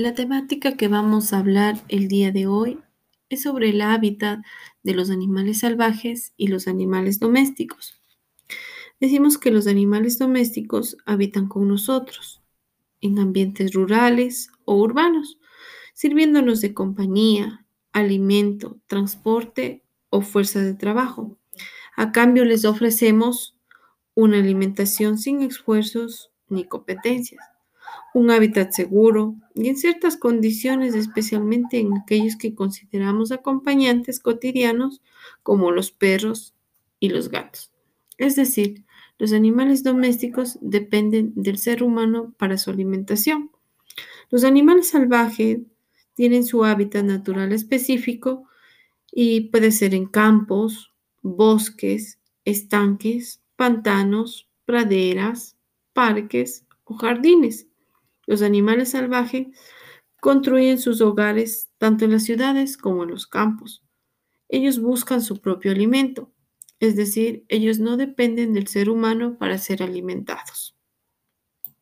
La temática que vamos a hablar el día de hoy es sobre el hábitat de los animales salvajes y los animales domésticos. Decimos que los animales domésticos habitan con nosotros, en ambientes rurales o urbanos, sirviéndonos de compañía, alimento, transporte o fuerza de trabajo. A cambio les ofrecemos una alimentación sin esfuerzos ni competencias, un hábitat seguro y en ciertas condiciones, especialmente en aquellos que consideramos acompañantes cotidianos como los perros y los gatos. Es decir, los animales domésticos dependen del ser humano para su alimentación. Los animales salvajes tienen su hábitat natural específico y puede ser en campos, bosques, estanques, pantanos, praderas, parques o jardines. Los animales salvajes construyen sus hogares tanto en las ciudades como en los campos. Ellos buscan su propio alimento es decir, ellos no dependen del ser humano para ser alimentados.